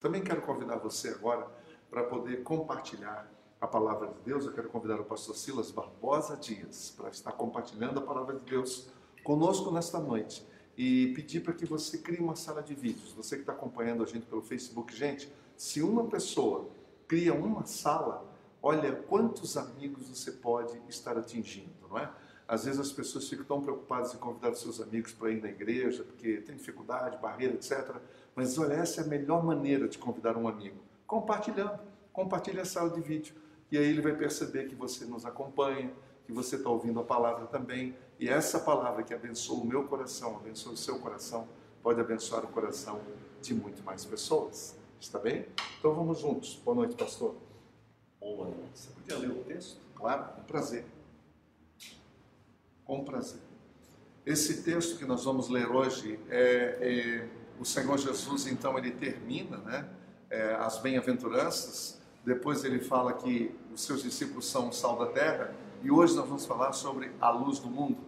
Também quero convidar você agora para poder compartilhar a palavra de Deus. Eu quero convidar o pastor Silas Barbosa Dias para estar compartilhando a palavra de Deus conosco nesta noite e pedir para que você crie uma sala de vídeos. Você que está acompanhando a gente pelo Facebook, gente, se uma pessoa cria uma sala, olha quantos amigos você pode estar atingindo, não é? Às vezes as pessoas ficam tão preocupadas em convidar seus amigos para ir na igreja, porque tem dificuldade, barreira, etc. Mas olha, essa é a melhor maneira de convidar um amigo. Compartilhando. Compartilhe a sala de vídeo. E aí ele vai perceber que você nos acompanha, que você está ouvindo a palavra também. E essa palavra que abençoa o meu coração, abençoa o seu coração, pode abençoar o coração de muito mais pessoas. Está bem? Então vamos juntos. Boa noite, pastor. Boa noite. Você podia ler o texto? Claro, com prazer com prazer. Esse texto que nós vamos ler hoje, é, é o Senhor Jesus, então, ele termina né, é, as bem-aventuranças, depois ele fala que os seus discípulos são o sal da terra, e hoje nós vamos falar sobre a luz do mundo.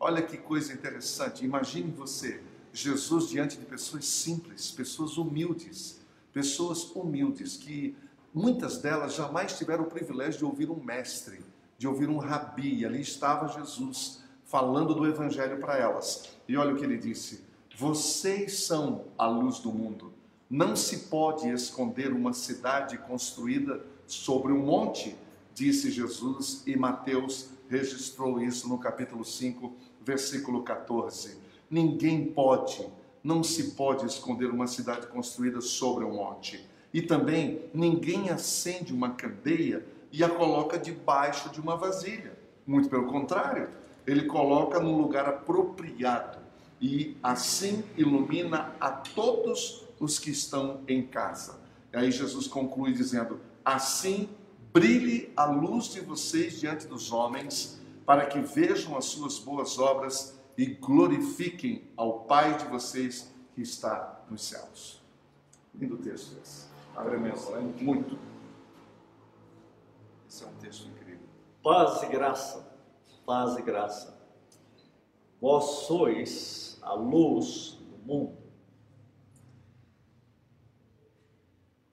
Olha que coisa interessante, imagine você, Jesus diante de pessoas simples, pessoas humildes, pessoas humildes, que muitas delas jamais tiveram o privilégio de ouvir um mestre, de ouvir um rabi, e ali estava Jesus falando do Evangelho para elas. E olha o que ele disse: Vocês são a luz do mundo. Não se pode esconder uma cidade construída sobre um monte, disse Jesus, e Mateus registrou isso no capítulo 5, versículo 14. Ninguém pode, não se pode esconder uma cidade construída sobre um monte. E também ninguém acende uma candeia e a coloca debaixo de uma vasilha. Muito pelo contrário, ele coloca no lugar apropriado e assim ilumina a todos os que estão em casa. E aí Jesus conclui dizendo: Assim brilhe a luz de vocês diante dos homens, para que vejam as suas boas obras e glorifiquem ao Pai de vocês que está nos céus. Lindo texto esse. Tremendo, né? Muito. Esse é um texto incrível. Paz e graça paz e graça. Vós sois a luz do mundo.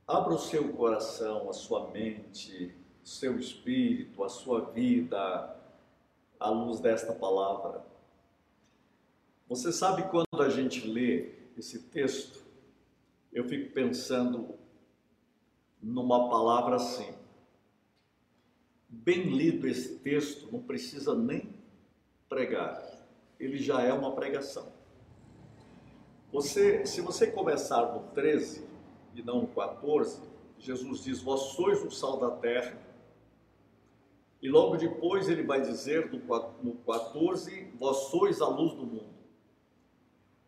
Abra o seu coração, a sua mente, o seu espírito, a sua vida à luz desta palavra. Você sabe quando a gente lê esse texto, eu fico pensando numa palavra assim: bem lido esse texto, não precisa nem pregar, ele já é uma pregação. Você, se você começar no 13 e não no 14, Jesus diz: Vós sois o sal da terra. E logo depois ele vai dizer no 14: Vós sois a luz do mundo.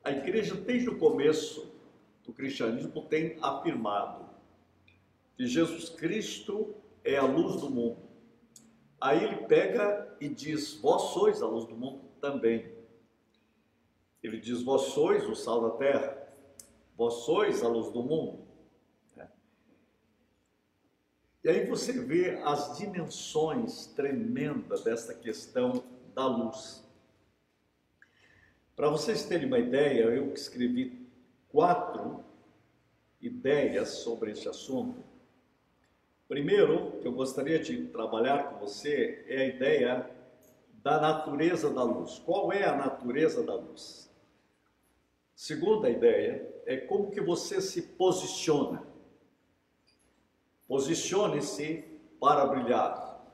A igreja, desde o começo do cristianismo, tem afirmado que Jesus Cristo é a luz do mundo. Aí ele pega e diz: Vós sois a luz do mundo também. Ele diz: Vós sois o sal da terra, vós sois a luz do mundo. É. E aí você vê as dimensões tremendas dessa questão da luz. Para vocês terem uma ideia, eu escrevi quatro ideias sobre esse assunto. Primeiro, que eu gostaria de trabalhar com você é a ideia da natureza da luz. Qual é a natureza da luz? Segunda ideia é como que você se posiciona. Posicione-se para brilhar.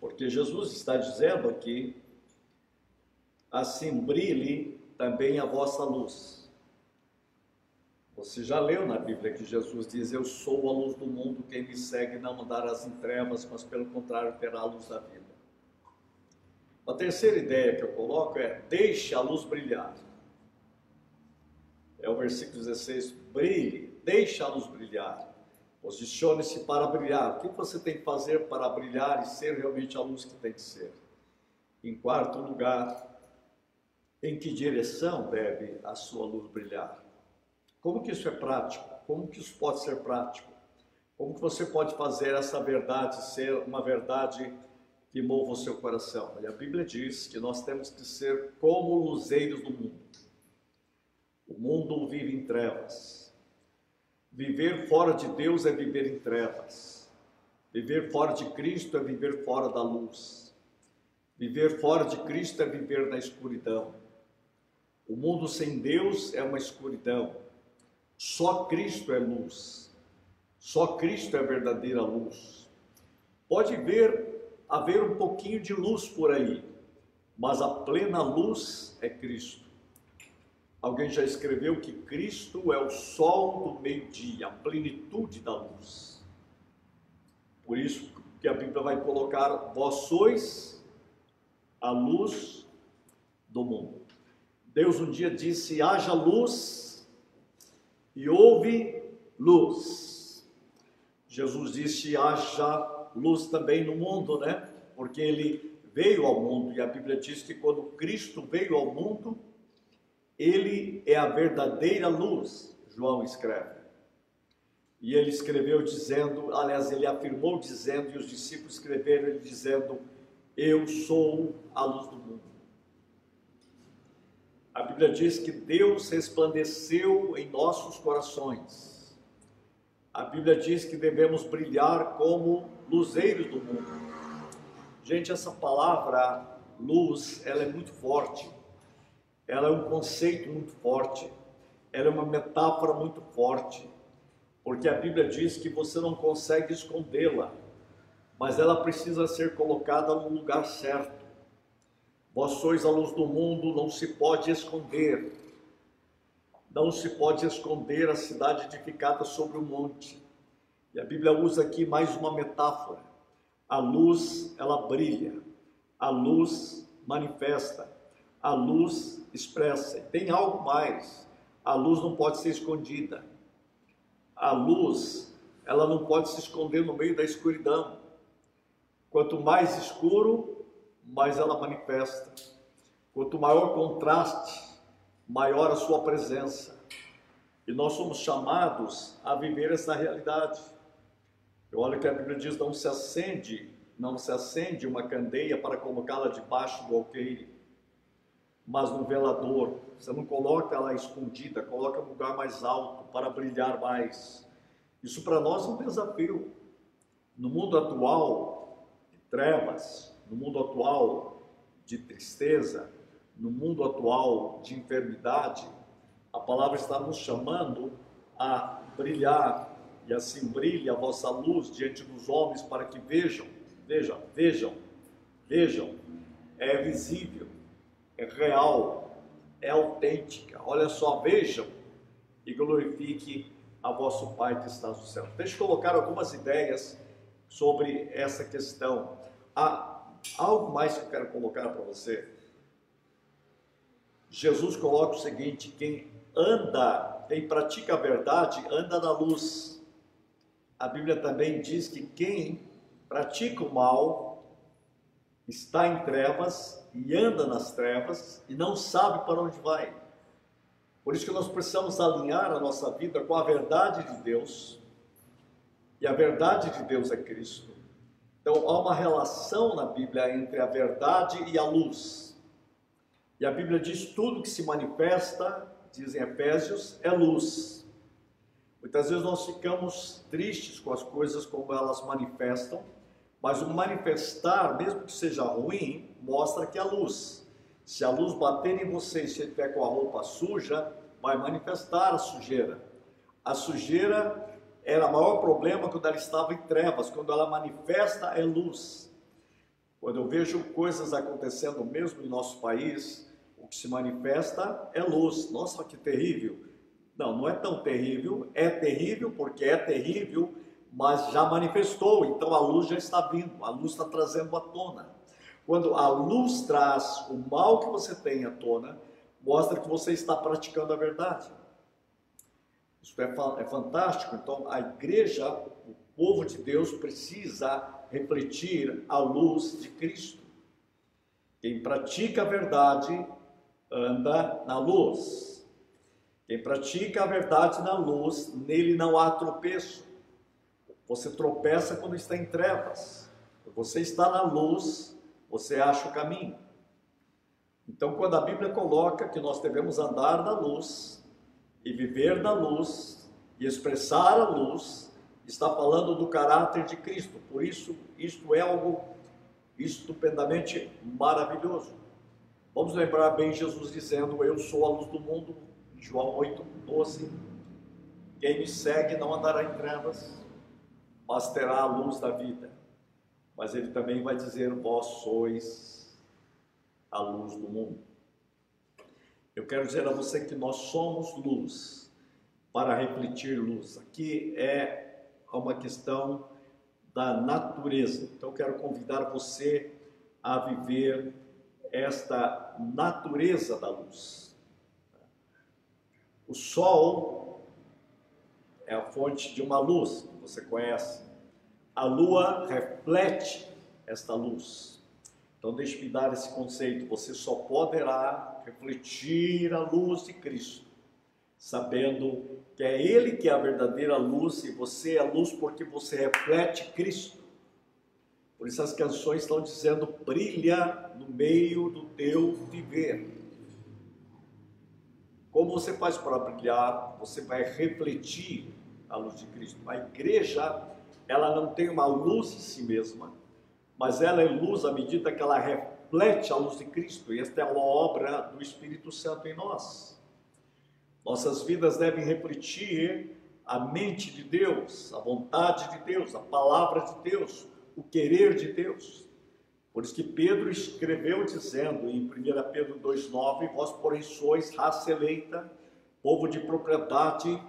Porque Jesus está dizendo aqui, assim brilhe também a vossa luz. Você já leu na Bíblia que Jesus diz: Eu sou a luz do mundo, quem me segue não andará em trevas, mas pelo contrário terá a luz da vida. A terceira ideia que eu coloco é: Deixe a luz brilhar. É o versículo 16: Brilhe, luz brilhar. Posicione-se para brilhar. O que você tem que fazer para brilhar e ser realmente a luz que tem que ser? Em quarto lugar, em que direção deve a sua luz brilhar? Como que isso é prático? Como que isso pode ser prático? Como que você pode fazer essa verdade ser uma verdade que mova o seu coração? E a Bíblia diz que nós temos que ser como luzeiros do mundo. O mundo vive em trevas. Viver fora de Deus é viver em trevas. Viver fora de Cristo é viver fora da luz. Viver fora de Cristo é viver na escuridão. O mundo sem Deus é uma escuridão. Só Cristo é luz. Só Cristo é verdadeira luz. Pode ver haver um pouquinho de luz por aí, mas a plena luz é Cristo. Alguém já escreveu que Cristo é o sol do meio-dia, a plenitude da luz. Por isso que a Bíblia vai colocar: vós sois a luz do mundo. Deus um dia disse: haja luz e houve luz. Jesus disse: haja luz também no mundo, né? Porque ele veio ao mundo e a Bíblia diz que quando Cristo veio ao mundo, ele é a verdadeira luz, João escreve. E ele escreveu dizendo, aliás, ele afirmou dizendo, e os discípulos escreveram ele dizendo: Eu sou a luz do mundo. A Bíblia diz que Deus resplandeceu em nossos corações. A Bíblia diz que devemos brilhar como luzeiros do mundo. Gente, essa palavra luz, ela é muito forte. Ela é um conceito muito forte. Ela é uma metáfora muito forte. Porque a Bíblia diz que você não consegue escondê-la, mas ela precisa ser colocada no lugar certo. Vós sois a luz do mundo, não se pode esconder. Não se pode esconder a cidade edificada sobre o monte. E a Bíblia usa aqui mais uma metáfora. A luz, ela brilha. A luz manifesta. A luz expressa. Tem algo mais. A luz não pode ser escondida. A luz, ela não pode se esconder no meio da escuridão. Quanto mais escuro, mais ela manifesta. Quanto maior contraste, maior a sua presença. E nós somos chamados a viver essa realidade. Eu olho que a Bíblia diz: não se acende, não se acende uma candeia para colocá-la debaixo do alqueire, mas no velador. Você não coloca ela escondida, coloca no lugar mais alto para brilhar mais. Isso para nós é um desafio. No mundo atual de trevas, no mundo atual de tristeza, no mundo atual de enfermidade, a palavra está nos chamando a brilhar e assim brilhe a vossa luz diante dos homens para que vejam, vejam, vejam, vejam, é visível, é real, é autêntica. Olha só, vejam e glorifique a vosso Pai que está no céu. Deixa eu colocar algumas ideias sobre essa questão. A algo mais que eu quero colocar para você. Jesus coloca o seguinte: quem anda, quem pratica a verdade, anda na luz. A Bíblia também diz que quem pratica o mal está em trevas e anda nas trevas e não sabe para onde vai. Por isso que nós precisamos alinhar a nossa vida com a verdade de Deus. E a verdade de Deus é Cristo. Então há uma relação na Bíblia entre a verdade e a luz. E a Bíblia diz tudo que se manifesta, dizem Efésios, é luz. Muitas vezes nós ficamos tristes com as coisas como elas manifestam, mas o manifestar, mesmo que seja ruim, mostra que é luz. Se a luz bater em você e você estiver com a roupa suja, vai manifestar a sujeira. A sujeira era o maior problema quando ela estava em trevas, quando ela manifesta é luz. Quando eu vejo coisas acontecendo mesmo em nosso país, o que se manifesta é luz. Nossa, que terrível! Não, não é tão terrível, é terrível porque é terrível, mas já manifestou, então a luz já está vindo, a luz está trazendo à tona. Quando a luz traz o mal que você tem à tona, mostra que você está praticando a verdade. Isso é, é fantástico. Então, a igreja, o povo de Deus, precisa refletir a luz de Cristo. Quem pratica a verdade anda na luz. Quem pratica a verdade na luz, nele não há tropeço. Você tropeça quando está em trevas. Você está na luz, você acha o caminho. Então, quando a Bíblia coloca que nós devemos andar na luz, e viver na luz E expressar a luz está falando do caráter de Cristo. Por isso, isto é algo estupendamente maravilhoso. Vamos lembrar bem Jesus dizendo: Eu sou a luz do mundo, João 8, 12. Quem me segue não andará em trevas, mas terá a luz da vida. Mas ele também vai dizer: Vós sois a luz do mundo. Eu quero dizer a você que nós somos luz para refletir luz. Aqui é uma questão da natureza. Então, quero convidar você a viver esta natureza da luz. O sol é a fonte de uma luz você conhece. A lua reflete esta luz. Então, deixe-me dar esse conceito. Você só poderá refletir a luz de Cristo, sabendo que é Ele que é a verdadeira luz e você é a luz porque você reflete Cristo. Por isso as canções estão dizendo: brilha no meio do teu viver. Como você faz para brilhar? Você vai refletir a luz de Cristo. A igreja, ela não tem uma luz em si mesma, mas ela é luz à medida que ela reflete a luz de Cristo. E esta é uma obra do Espírito Santo em nós. Nossas vidas devem refletir a mente de Deus, a vontade de Deus, a palavra de Deus, o querer de Deus. Por isso que Pedro escreveu dizendo em 1 Pedro 2,9: Vós, porém, sois raça eleita, povo de propriedade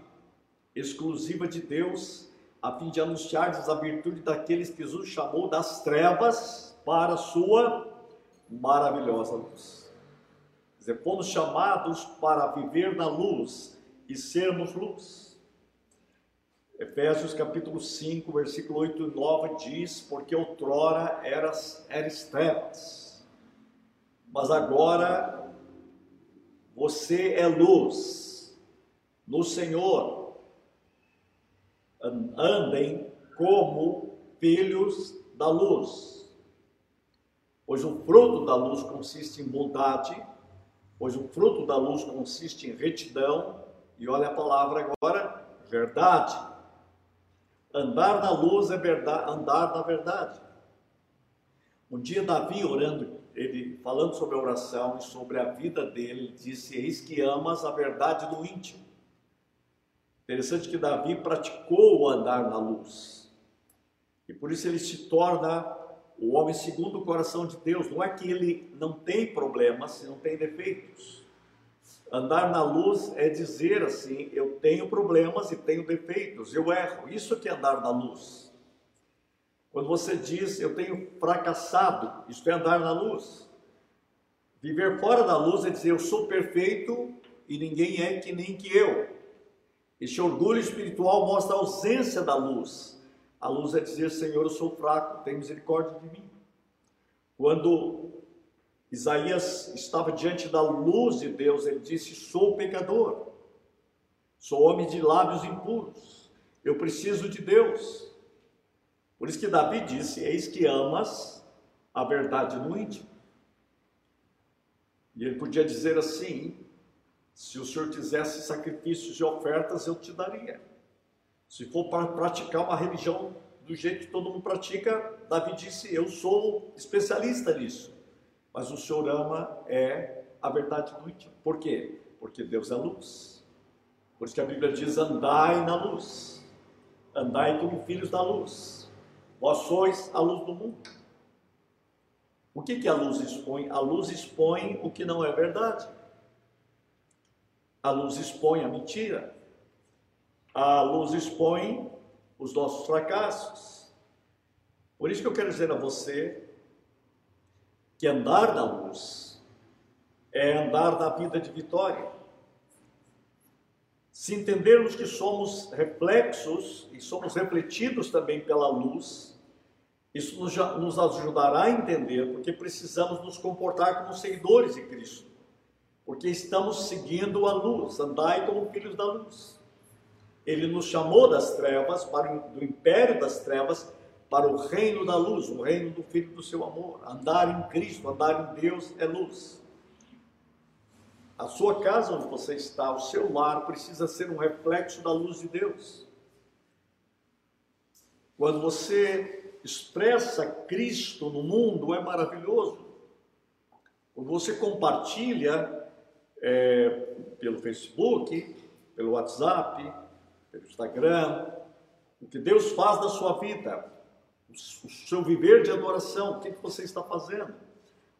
exclusiva de Deus, a fim de anunciardes a virtude daqueles que Jesus chamou das trevas para a sua maravilhosa luz. Fomos chamados para viver na luz e sermos luz. Efésios capítulo 5, versículo 8 e 9 diz: Porque outrora eras, eras trevas, mas agora você é luz no Senhor. Andem como filhos da luz, pois o fruto da luz consiste em bondade, pois o fruto da luz consiste em retidão, e olha a palavra agora, verdade Andar na luz é verdade, andar na verdade. Um dia Davi orando, ele falando sobre a oração e sobre a vida dele, ele disse: Eis que amas a verdade do íntimo. Interessante que Davi praticou o andar na luz. E por isso ele se torna o homem segundo o coração de Deus. Não é que ele não tem problemas, não tem defeitos. Andar na luz é dizer assim: eu tenho problemas e tenho defeitos, eu erro. Isso que é andar na luz. Quando você diz eu tenho fracassado, isso é andar na luz. Viver fora da luz é dizer eu sou perfeito e ninguém é que nem que eu. Este orgulho espiritual mostra a ausência da luz. A luz é dizer, Senhor, eu sou fraco, tem misericórdia de mim. Quando Isaías estava diante da luz de Deus, ele disse: Sou pecador, sou homem de lábios impuros, eu preciso de Deus. Por isso que Davi disse: Eis que amas a verdade no íntimo. E ele podia dizer assim: Se o Senhor quisesse sacrifícios e ofertas, eu te daria. Se for para praticar uma religião do jeito que todo mundo pratica, Davi disse: Eu sou especialista nisso. Mas o Senhor ama é a verdade do íntimo. Por quê? Porque Deus é luz. Por isso que a Bíblia diz: andai na luz, andai como filhos da luz. Vós sois a luz do mundo. O que, que a luz expõe? A luz expõe o que não é verdade. A luz expõe a mentira. A luz expõe os nossos fracassos. Por isso que eu quero dizer a você que andar na luz é andar na vida de vitória. Se entendermos que somos reflexos e somos refletidos também pela luz, isso nos, ajudará a entender porque precisamos nos comportar como seguidores de Cristo, porque estamos seguindo a luz, andai como filhos da luz. Ele nos chamou das trevas, para do império das trevas, para o reino da luz, o reino do Filho do seu amor. Andar em Cristo, andar em Deus é luz. A sua casa onde você está, o seu lar, precisa ser um reflexo da luz de Deus. Quando você expressa Cristo no mundo, é maravilhoso. Quando você compartilha é, pelo Facebook, pelo WhatsApp, pelo Instagram, o que Deus faz na sua vida, o seu viver de adoração, o que, você está fazendo?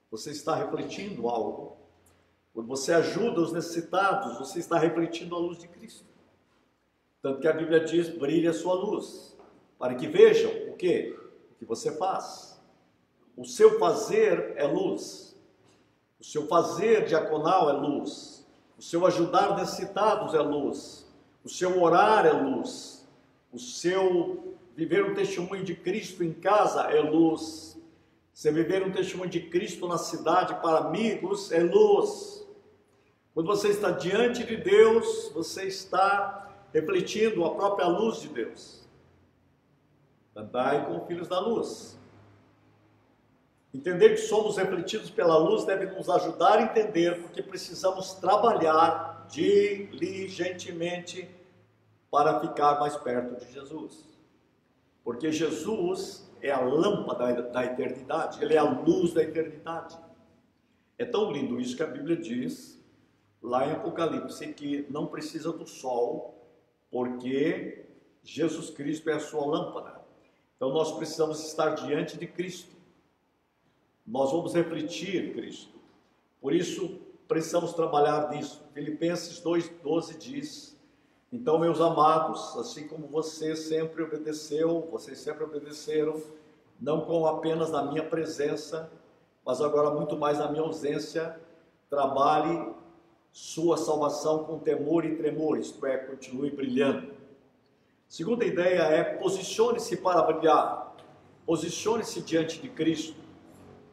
Você está refletindo algo. Quando você ajuda os necessitados, você está refletindo a luz de Cristo. Tanto que a Bíblia diz: brilhe a sua luz, para que vejam o que? O que você faz. O seu fazer é luz. O seu fazer diaconal é luz. O seu ajudar necessitados é luz. O seu orar é luz. O seu viver um testemunho de Cristo em casa é luz. Você viver um testemunho de Cristo na cidade para amigos é luz. Quando você está diante de Deus, você está refletindo a própria luz de Deus. Andai com filhos da luz. Entender que somos refletidos pela luz deve nos ajudar a entender porque precisamos trabalhar diligentemente para ficar mais perto de Jesus. Porque Jesus é a lâmpada da eternidade, ele é a luz da eternidade. É tão lindo isso que a Bíblia diz lá em Apocalipse que não precisa do sol, porque Jesus Cristo é a sua lâmpada. Então nós precisamos estar diante de Cristo. Nós vamos refletir Cristo. Por isso precisamos trabalhar nisso. Filipenses 2:12 diz: então, meus amados, assim como você sempre obedeceu, vocês sempre obedeceram, não com apenas na minha presença, mas agora muito mais na minha ausência, trabalhe sua salvação com temor e tremor, isto é, continue brilhando. Segunda ideia é posicione-se para brilhar, posicione-se diante de Cristo,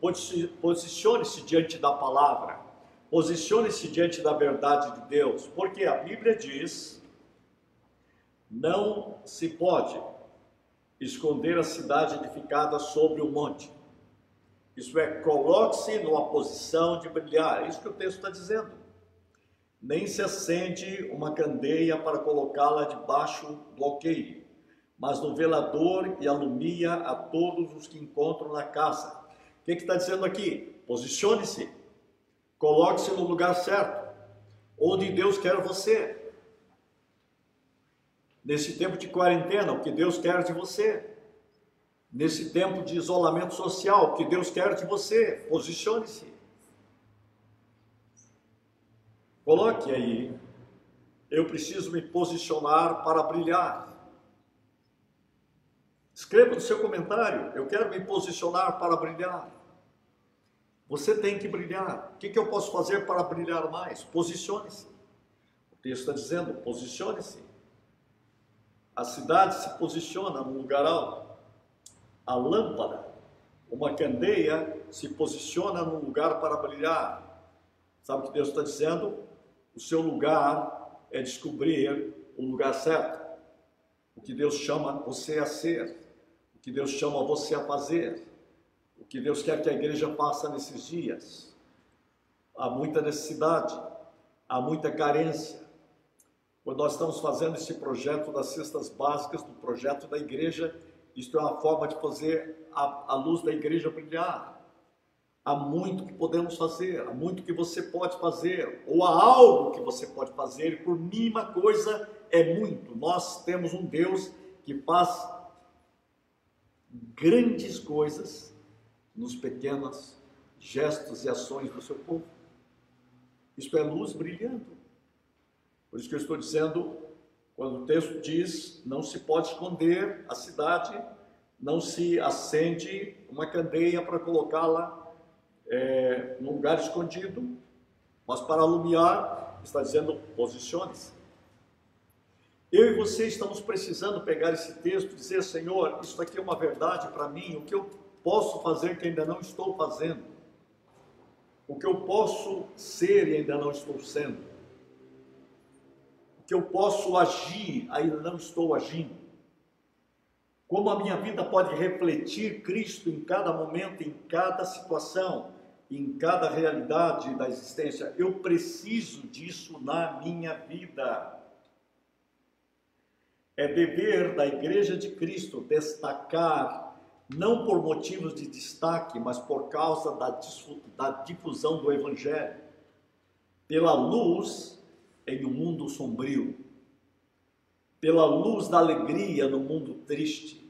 posicione-se diante da palavra, posicione-se diante da verdade de Deus, porque a Bíblia diz não se pode esconder a cidade edificada sobre o monte. Isso é, coloque-se numa posição de brilhar. É isso que o texto está dizendo. Nem se acende uma candeia para colocá-la debaixo do alqueire, mas no velador e alumia a todos os que encontram na casa. O que está dizendo aqui? Posicione-se, coloque-se no lugar certo, onde Deus quer você nesse tempo de quarentena, o que Deus quer de você, nesse tempo de isolamento social, o que Deus quer de você, posicione-se. Coloque aí, eu preciso me posicionar para brilhar. Escreva no seu comentário, eu quero me posicionar para brilhar. Você tem que brilhar. O que, que eu posso fazer para brilhar mais? Posicione-se. O texto está dizendo: posicione-se. A cidade se posiciona num lugar alto. A lâmpada, uma candeia, se posiciona num lugar para brilhar. Sabe o que Deus está dizendo? O seu lugar é descobrir o lugar certo. O que Deus chama você a ser. O que Deus chama você a fazer. Que Deus quer que a igreja faça nesses dias. Há muita necessidade, há muita carência, quando nós estamos fazendo esse projeto das cestas básicas, do projeto da igreja, isto é uma forma de fazer a, a luz da igreja brilhar. Há muito que podemos fazer, há muito que você pode fazer, ou há algo que você pode fazer, e por mínima coisa é muito. Nós temos um Deus que faz grandes coisas nos pequenos gestos e ações do seu povo. Isto é luz brilhando. Por isso que eu estou dizendo, quando o texto diz, não se pode esconder a cidade, não se acende uma candeia para colocá-la é, num lugar escondido, mas para alumiar, está dizendo, posicione-se. Eu e você estamos precisando pegar esse texto e dizer, Senhor, isso aqui é uma verdade para mim, o que eu posso fazer que ainda não estou fazendo? O que eu posso ser e ainda não estou sendo? que eu posso agir, ainda não estou agindo. Como a minha vida pode refletir Cristo em cada momento, em cada situação. em cada realidade da existência. Eu preciso disso na minha vida. É dever da Igreja de Cristo destacar, não por motivos de destaque, mas por causa da, difusão do Evangelho, pela luz em um mundo sombrio, pela luz da alegria no mundo triste,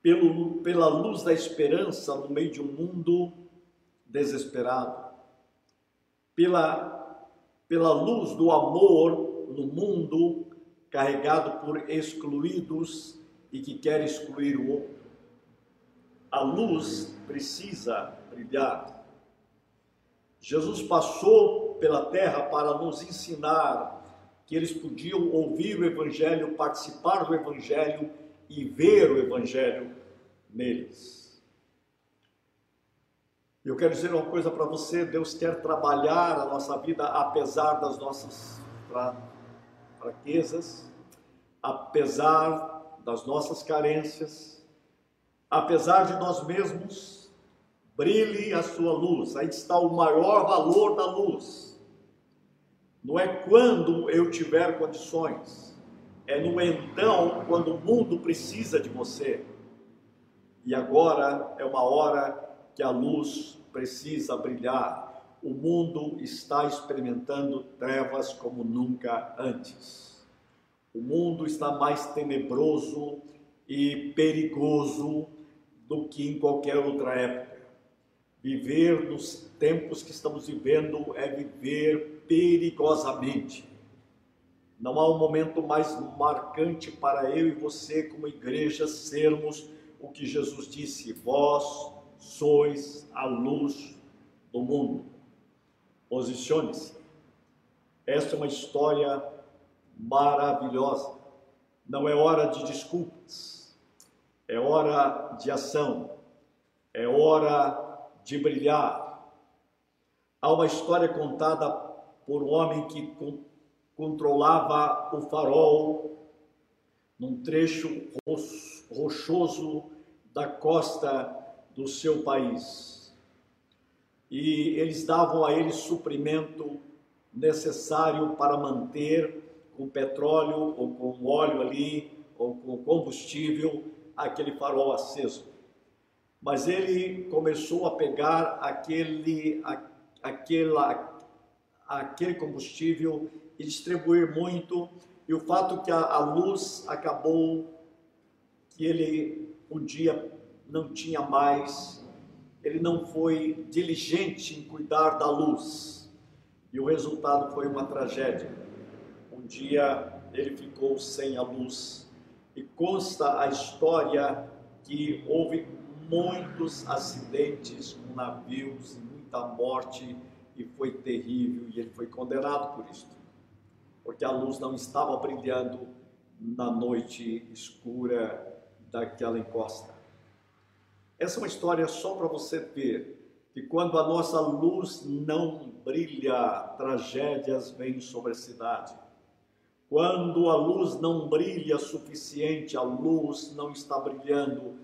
pelo, pela luz da esperança no meio de um mundo desesperado, pela, pela luz do amor no mundo carregado por excluídos e que quer excluir o outro. A luz precisa brilhar. Jesus passou pela terra para nos ensinar que eles podiam ouvir o Evangelho, participar do Evangelho e ver o Evangelho neles. Eu quero dizer uma coisa para você: Deus quer trabalhar a nossa vida apesar das nossas fraquezas, apesar das nossas carências, apesar de nós mesmos. Brilhe a sua luz, aí está o maior valor da luz. Não é quando eu tiver condições, é no então, quando o mundo precisa de você. E agora é uma hora que a luz precisa brilhar. O mundo está experimentando trevas como nunca antes. O mundo está mais tenebroso e perigoso do que em qualquer outra época. Viver nos tempos que estamos vivendo é viver perigosamente. Não há um momento mais marcante para eu e você, como igreja, sermos o que Jesus disse: Vós sois a luz do mundo. Posicione-se. Esta é uma história maravilhosa. Não é hora de desculpas, é hora de ação, é hora de brilhar. Há uma história contada por um homem que controlava o farol num trecho rochoso da costa do seu país. E eles davam a ele suprimento necessário para manter com petróleo ou com óleo ali, ou com combustível, aquele farol aceso. Mas ele começou a pegar aquele, a, aquela, aquele combustível e distribuir muito, e o fato que a, a luz acabou, que ele um dia não tinha mais, ele não foi diligente em cuidar da luz. E o resultado foi uma tragédia. Um dia ele ficou sem a luz. E consta a história que houve muitos acidentes com navios e muita morte e foi terrível e ele foi condenado por isso. Porque a luz não estava brilhando na noite escura daquela encosta. Essa é uma história só para você ver que quando a nossa luz não brilha, tragédias vêm sobre a cidade. Quando a luz não brilha suficiente, a luz não está brilhando,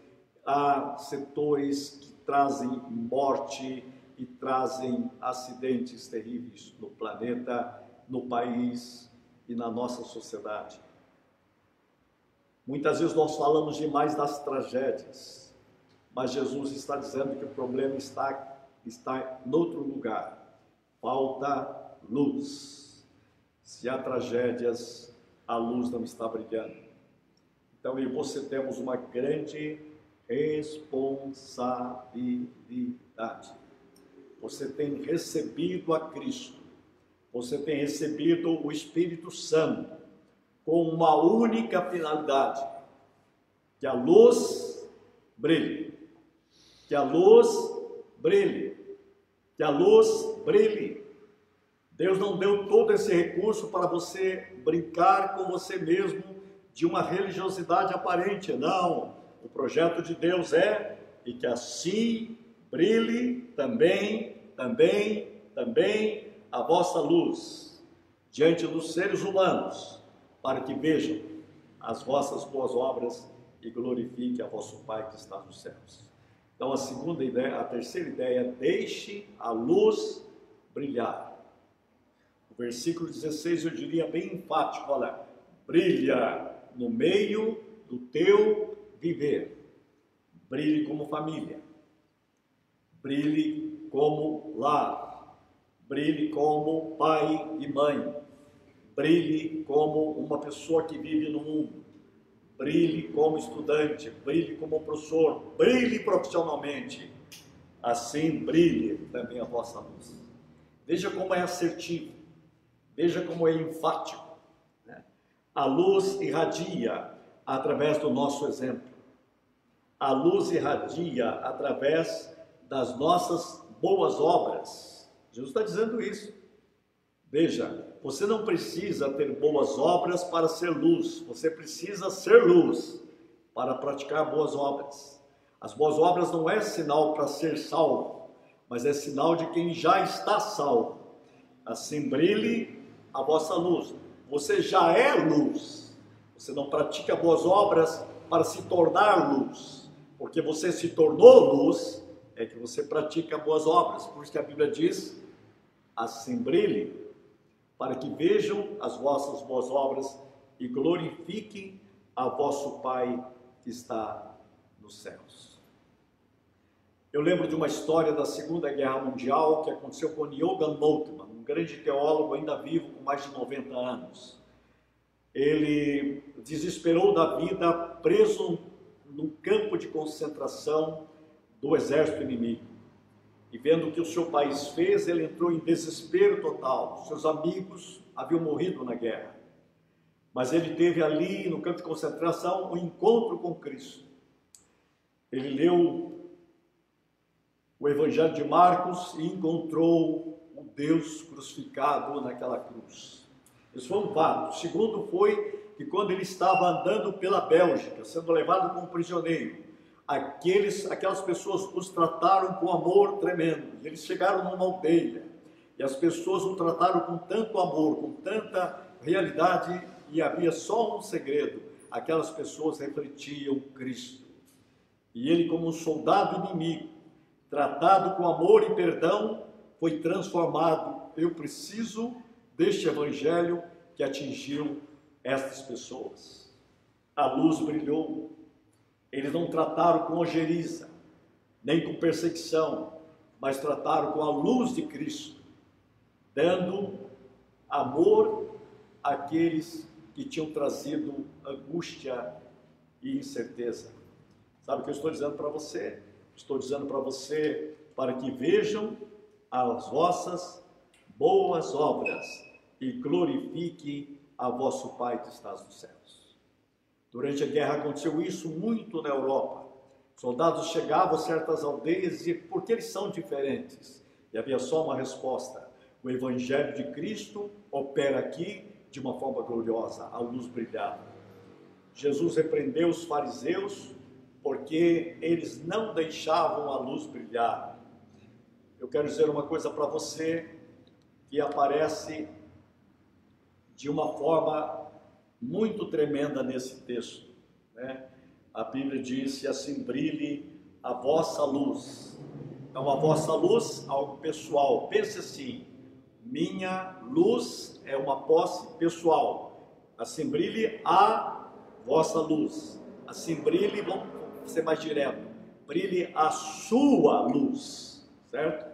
há setores que trazem morte e trazem acidentes terríveis no planeta, no país e na nossa sociedade. Muitas vezes nós falamos demais das tragédias, mas Jesus está dizendo que o problema está, está em outro lugar. Falta luz. Se há tragédias, a luz não está brilhando. Então, e você temos uma grande responsabilidade. Você tem recebido a Cristo, você tem recebido o Espírito Santo com uma única finalidade: que a luz brilhe que a luz brilhe, que a luz brilhe. Deus não deu todo esse recurso para você brincar com você mesmo de uma religiosidade aparente, não. O projeto de Deus é e que assim brilhe também, também, também a vossa luz diante dos seres humanos, para que vejam as vossas boas obras e glorifique a vosso Pai que está nos céus. Então a segunda ideia, a terceira ideia deixe a luz brilhar. O versículo 16 eu diria bem enfático, olha, brilha no meio do teu viver. Brilhe como família. Brilhe como lar. Brilhe como pai e mãe. Brilhe como uma pessoa que vive no mundo. Brilhe como estudante, brilhe como professor, brilhe profissionalmente. Assim brilhe também a vossa luz. Veja como é assertivo, veja como é enfático. Né? A luz irradia através do nosso exemplo. A luz irradia através das nossas boas obras. Jesus está dizendo isso. Veja, você não precisa ter boas obras para ser luz, você precisa ser luz para praticar boas obras. As boas obras não é sinal para ser salvo, mas é sinal de quem já está salvo. Assim brilhe a vossa luz. Você já é luz. Você não pratica boas obras para se tornar luz, porque você se tornou luz, é que você pratica boas obras. Por isso que a Bíblia diz: assim brilhe para que vejam as vossas boas obras e glorifiquem a vosso Pai que está nos céus. Eu lembro de uma história da Segunda Guerra Mundial que aconteceu com Johann Moltmann, grande teólogo ainda vivo com mais de 90 anos. Ele desesperou da vida preso num campo de concentração do exército inimigo. E vendo o que o seu país fez, ele entrou em desespero total. Seus amigos haviam morrido na guerra. Mas ele teve ali, no campo de concentração, um encontro com Cristo. Ele leu o Evangelho de Marcos e encontrou o Deus crucificado naquela cruz. Isso foi um fato. O segundo foi que quando ele estava andando pela Bélgica, sendo levado como prisioneiro, aqueles, aquelas pessoas os trataram com amor tremendo. Eles chegaram numa aldeia e as pessoas o trataram com tanto amor, com tanta realidade e havia só um segredo: aquelas pessoas refletiam Cristo. E ele, como um soldado inimigo, tratado com amor e perdão, foi transformado. Eu preciso deste evangelho que atingiu estas pessoas. A luz brilhou eles não trataram com ojeriza, nem com perseguição, mas trataram com a luz de Cristo, dando amor àqueles que tinham trazido angústia e incerteza. Sabe o que eu estou dizendo para você? Estou dizendo para você para que vejam as vossas boas obras e glorifique a vosso Pai que está nos céus. Durante a guerra aconteceu isso muito na Europa. Soldados chegavam a certas aldeias e diziam, por que eles são diferentes? E havia só uma resposta: o Evangelho de Cristo opera aqui de uma forma gloriosa, a luz brilhava. Jesus repreendeu os fariseus porque eles não deixavam a luz brilhar. Eu quero dizer uma coisa para você que aparece de uma forma muito tremenda nesse texto. Né? A Bíblia diz: assim brilhe a vossa luz. Então, a vossa luz, algo pessoal. Pense assim: minha luz é uma posse pessoal. Assim brilhe a vossa luz. Assim brilhe, vamos ser mais direto: brilhe a sua luz, certo?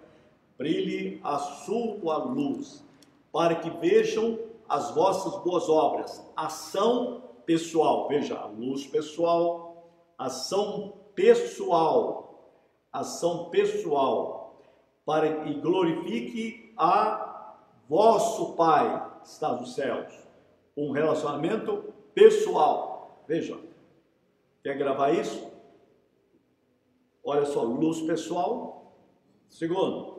Brilhe a sua luz, para que vejam as vossas boas obras. Ação pessoal, veja, a luz pessoal, ação pessoal, ação pessoal, para que glorifique a vosso Pai que está nos céus. Um relacionamento pessoal. Veja, quer gravar isso? Olha só, luz pessoal. Segundo,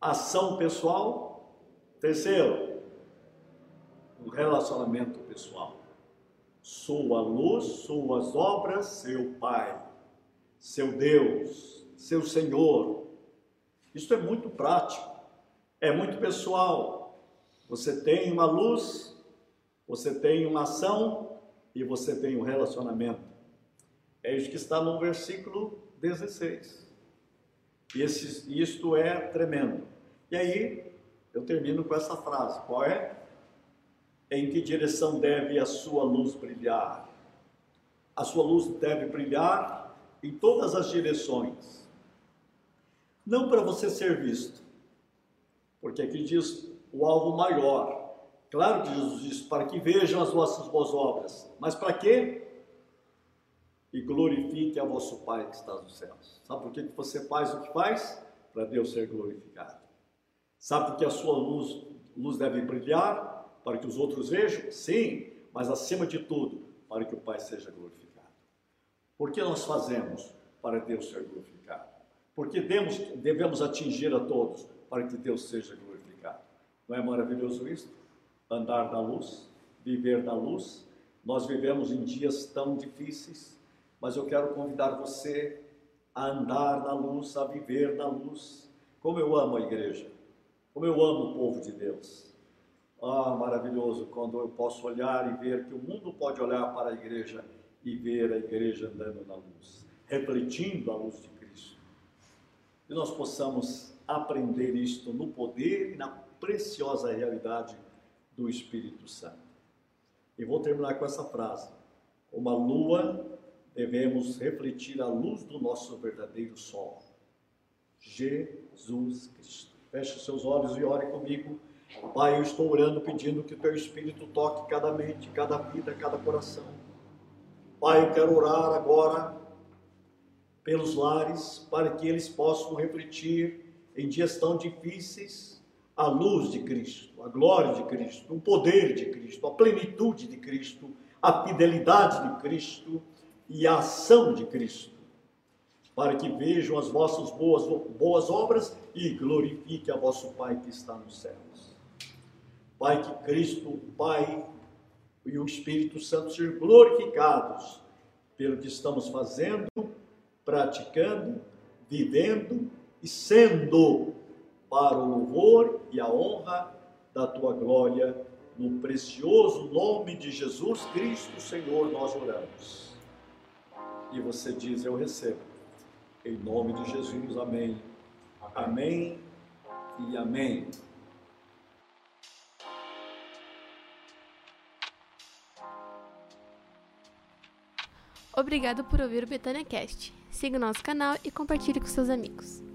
ação pessoal. Terceiro, o relacionamento pessoal. Sua luz, suas obras, seu Pai, seu Deus, seu Senhor. Isso é muito prático, é muito pessoal. Você tem uma luz, você tem uma ação e você tem um relacionamento. É isso que está no versículo 16. E isto é tremendo. E aí, eu termino com essa frase: qual é? Em que direção deve a sua luz brilhar? A sua luz deve brilhar em todas as direções. Não para você ser visto, porque aqui diz o alvo maior. Claro que Jesus diz para que vejam as vossas boas obras, mas para quê? E glorifique a vosso Pai que está nos céus. Sabe por que você faz o que faz? Para Deus ser glorificado. Sabe por que a sua luz, luz deve brilhar? Para que os outros vejam? Sim, mas acima de tudo, para que o Pai seja glorificado. Por que nós fazemos? Para Deus ser glorificado. Porque devemos, devemos atingir a todos para que Deus seja glorificado. Não é maravilhoso isso? Andar na luz, viver na luz. Nós vivemos em dias tão difíceis, mas eu quero convidar você a andar na luz, a viver na luz. Como eu amo a igreja, como eu amo o povo de Deus. Ah, maravilhoso quando eu posso olhar e ver que o mundo pode olhar para a igreja e ver a igreja andando na luz, refletindo a luz de Cristo. E nós possamos aprender isto no poder e na preciosa realidade do Espírito Santo. E vou terminar com essa frase: Como a lua, devemos refletir a luz do nosso verdadeiro sol, Jesus Cristo. Feche seus olhos e ore comigo. Pai, eu estou orando pedindo que o teu Espírito toque cada mente, cada vida, cada coração. Pai, eu quero orar agora pelos lares para que eles possam refletir em dias tão difíceis, a luz de Cristo, a glória de Cristo, o poder de Cristo, a plenitude de Cristo, a fidelidade de Cristo e a ação de Cristo, para que vejam as vossas boas, boas obras e glorifique a vosso Pai que está nos céus. Pai, que Cristo, Pai e o Espírito Santo sejam glorificados pelo que estamos fazendo, praticando, vivendo e sendo para o louvor e a honra da tua glória, no precioso nome de Jesus Cristo, Senhor, nós oramos. E você diz: Eu recebo. Em nome de Jesus, amém. Amém e amém. Obrigado por ouvir o Betânia Cast. Siga o nosso canal e compartilhe com seus amigos.